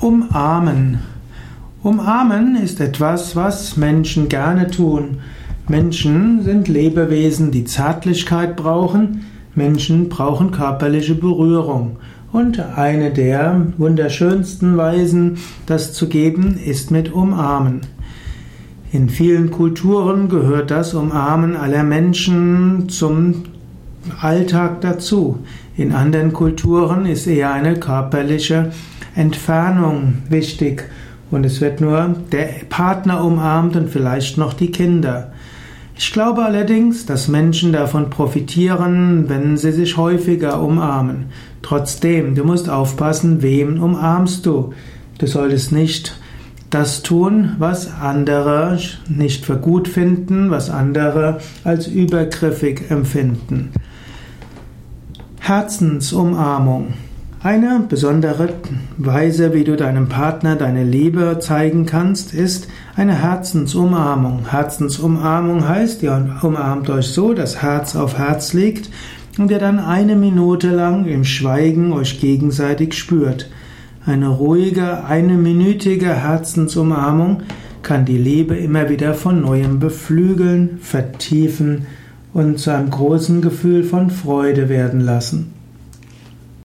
Umarmen. Umarmen ist etwas, was Menschen gerne tun. Menschen sind Lebewesen, die Zärtlichkeit brauchen. Menschen brauchen körperliche Berührung. Und eine der wunderschönsten Weisen, das zu geben, ist mit Umarmen. In vielen Kulturen gehört das Umarmen aller Menschen zum Alltag dazu. In anderen Kulturen ist eher eine körperliche Entfernung wichtig und es wird nur der Partner umarmt und vielleicht noch die Kinder. Ich glaube allerdings, dass Menschen davon profitieren, wenn sie sich häufiger umarmen. Trotzdem, du musst aufpassen, wem umarmst du. Du solltest nicht das tun, was andere nicht für gut finden, was andere als übergriffig empfinden. Herzensumarmung. Eine besondere Weise, wie du deinem Partner deine Liebe zeigen kannst, ist eine Herzensumarmung. Herzensumarmung heißt, ihr umarmt euch so, dass Herz auf Herz liegt und ihr dann eine Minute lang im Schweigen euch gegenseitig spürt. Eine ruhige, eineminütige Herzensumarmung kann die Liebe immer wieder von neuem beflügeln, vertiefen und zu einem großen Gefühl von Freude werden lassen.